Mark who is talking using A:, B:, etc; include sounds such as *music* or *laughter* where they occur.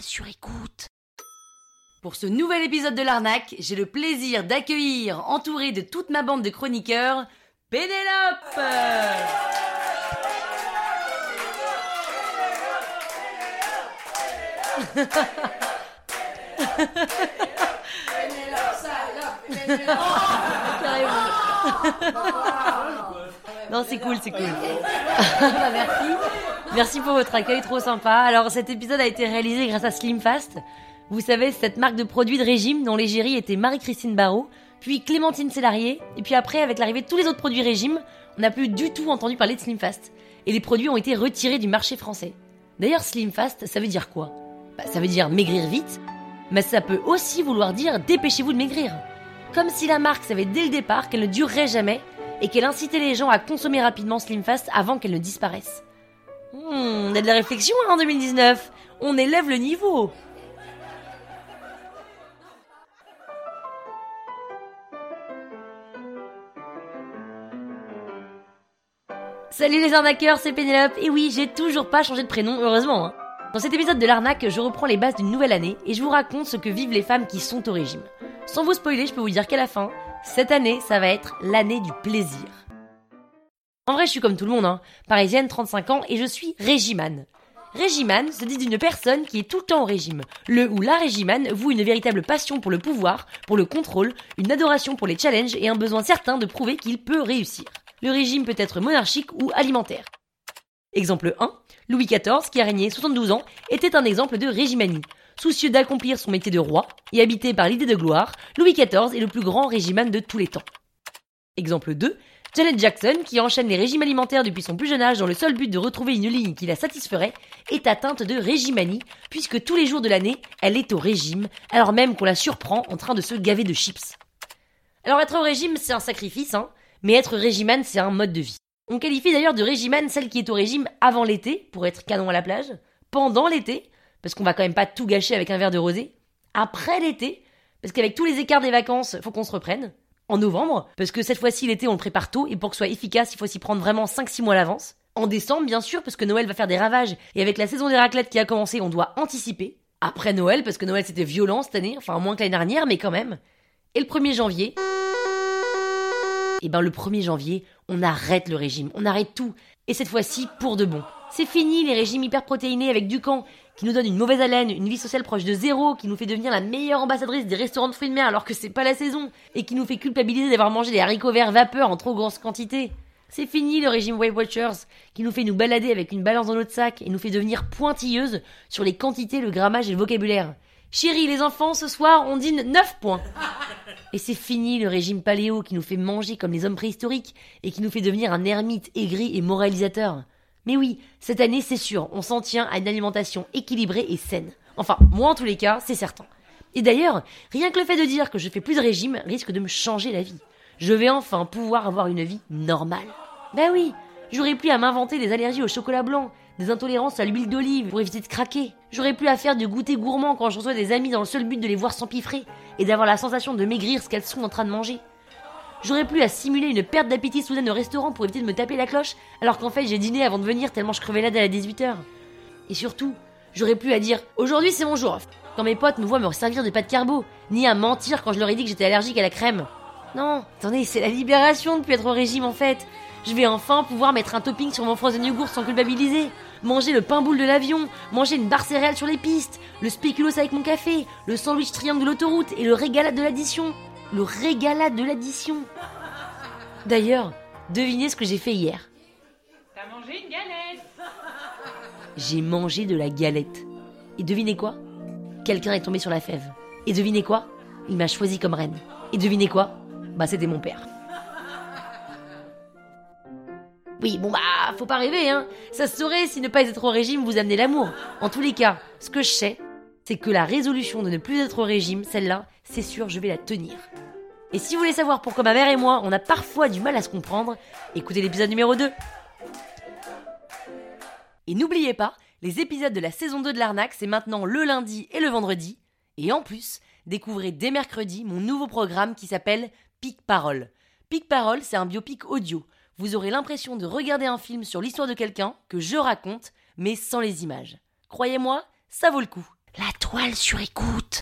A: sur écoute. Pour ce nouvel épisode de l'arnaque, j'ai le plaisir d'accueillir, entouré de toute ma bande de chroniqueurs, Pénélope *laughs* Non, c'est cool, c'est cool. *laughs* Bah, merci. Merci pour votre accueil, trop sympa. Alors, cet épisode a été réalisé grâce à Slim Fast. Vous savez, cette marque de produits de régime dont l'égérie était Marie-Christine Barrault, puis Clémentine Célarier, et puis après, avec l'arrivée de tous les autres produits régime, on n'a plus du tout entendu parler de Slim Fast. Et les produits ont été retirés du marché français. D'ailleurs, Slim Fast, ça veut dire quoi? Bah, Ça veut dire maigrir vite, mais ça peut aussi vouloir dire dépêchez-vous de maigrir. Comme si la marque savait dès le départ qu'elle ne durerait jamais et qu'elle incitait les gens à consommer rapidement Slim Fast avant qu'elle ne disparaisse. Hmm, on a de la réflexion hein, en 2019. On élève le niveau. Salut les arnaqueurs, c'est Pénélope. Et oui, j'ai toujours pas changé de prénom, heureusement. Hein. Dans cet épisode de l'arnaque, je reprends les bases d'une nouvelle année et je vous raconte ce que vivent les femmes qui sont au régime. Sans vous spoiler, je peux vous dire qu'à la fin, cette année, ça va être l'année du plaisir. En vrai, je suis comme tout le monde, hein. parisienne, 35 ans, et je suis régimane. Régimane se dit d'une personne qui est tout le temps au régime. Le ou la régimane voue une véritable passion pour le pouvoir, pour le contrôle, une adoration pour les challenges et un besoin certain de prouver qu'il peut réussir. Le régime peut être monarchique ou alimentaire. Exemple 1. Louis XIV, qui a régné 72 ans, était un exemple de régimanie. Soucieux d'accomplir son métier de roi et habité par l'idée de gloire, Louis XIV est le plus grand régimane de tous les temps. Exemple 2. Janet Jackson, qui enchaîne les régimes alimentaires depuis son plus jeune âge dans le seul but de retrouver une ligne qui la satisferait, est atteinte de régimanie, puisque tous les jours de l'année, elle est au régime, alors même qu'on la surprend en train de se gaver de chips. Alors être au régime, c'est un sacrifice, hein, mais être régimane, c'est un mode de vie. On qualifie d'ailleurs de régimane celle qui est au régime avant l'été, pour être canon à la plage, pendant l'été, parce qu'on va quand même pas tout gâcher avec un verre de rosé, après l'été, parce qu'avec tous les écarts des vacances, faut qu'on se reprenne, en novembre, parce que cette fois-ci l'été on le prépare tôt, et pour que ce soit efficace, il faut s'y prendre vraiment 5-6 mois à l'avance. En décembre, bien sûr, parce que Noël va faire des ravages, et avec la saison des raclettes qui a commencé, on doit anticiper. Après Noël, parce que Noël c'était violent cette année, enfin moins que l'année dernière, mais quand même. Et le 1er janvier, et eh ben le 1er janvier, on arrête le régime, on arrête tout. Et cette fois-ci, pour de bon. C'est fini les régimes hyperprotéinés avec du camp, qui nous donne une mauvaise haleine, une vie sociale proche de zéro, qui nous fait devenir la meilleure ambassadrice des restaurants de fruits de mer alors que c'est pas la saison, et qui nous fait culpabiliser d'avoir mangé des haricots verts vapeur en trop grosse quantité. C'est fini le régime Weight Watchers, qui nous fait nous balader avec une balance dans notre sac et nous fait devenir pointilleuse sur les quantités, le grammage et le vocabulaire. Chérie, les enfants, ce soir, on dîne 9 points. Et c'est fini le régime paléo qui nous fait manger comme les hommes préhistoriques et qui nous fait devenir un ermite aigri et moralisateur. Mais oui, cette année, c'est sûr, on s'en tient à une alimentation équilibrée et saine. Enfin, moi en tous les cas, c'est certain. Et d'ailleurs, rien que le fait de dire que je fais plus de régime risque de me changer la vie. Je vais enfin pouvoir avoir une vie normale. Ben oui, j'aurai plus à m'inventer des allergies au chocolat blanc, des intolérances à l'huile d'olive pour éviter de craquer. J'aurais plus à faire du goûter gourmand quand je reçois des amis dans le seul but de les voir s'empiffrer et d'avoir la sensation de maigrir ce qu'elles sont en train de manger. J'aurais plus à simuler une perte d'appétit soudaine au restaurant pour éviter de me taper la cloche alors qu'en fait j'ai dîné avant de venir tellement je crevais là dès à 18h. Et surtout, j'aurais plus à dire aujourd'hui c'est mon jour quand mes potes me voient me servir de pâte carbo, ni à mentir quand je leur ai dit que j'étais allergique à la crème. Non, attendez, c'est la libération de plus être au régime en fait. Je vais enfin pouvoir mettre un topping sur mon frozen yogurt sans culpabiliser. Manger le pain boule de l'avion, manger une barre céréale sur les pistes, le spéculoos avec mon café, le sandwich triangle de l'autoroute et le régalade de l'addition. Le régalade de l'addition. D'ailleurs, devinez ce que j'ai fait hier.
B: T'as mangé une galette
A: J'ai mangé de la galette. Et devinez quoi? Quelqu'un est tombé sur la fève. Et devinez quoi? Il m'a choisi comme reine. Et devinez quoi? Bah c'était mon père. Oui, bon bah, faut pas rêver, hein. Ça se saurait si ne pas être au régime vous amenez l'amour. En tous les cas, ce que je sais, c'est que la résolution de ne plus être au régime, celle-là, c'est sûr, je vais la tenir. Et si vous voulez savoir pourquoi ma mère et moi, on a parfois du mal à se comprendre, écoutez l'épisode numéro 2. Et n'oubliez pas, les épisodes de la saison 2 de l'arnaque, c'est maintenant le lundi et le vendredi. Et en plus, découvrez dès mercredi mon nouveau programme qui s'appelle Pic Parole. Pic Parole, c'est un biopic audio vous aurez l'impression de regarder un film sur l'histoire de quelqu'un que je raconte, mais sans les images. Croyez-moi, ça vaut le coup. étoiles sur écoute.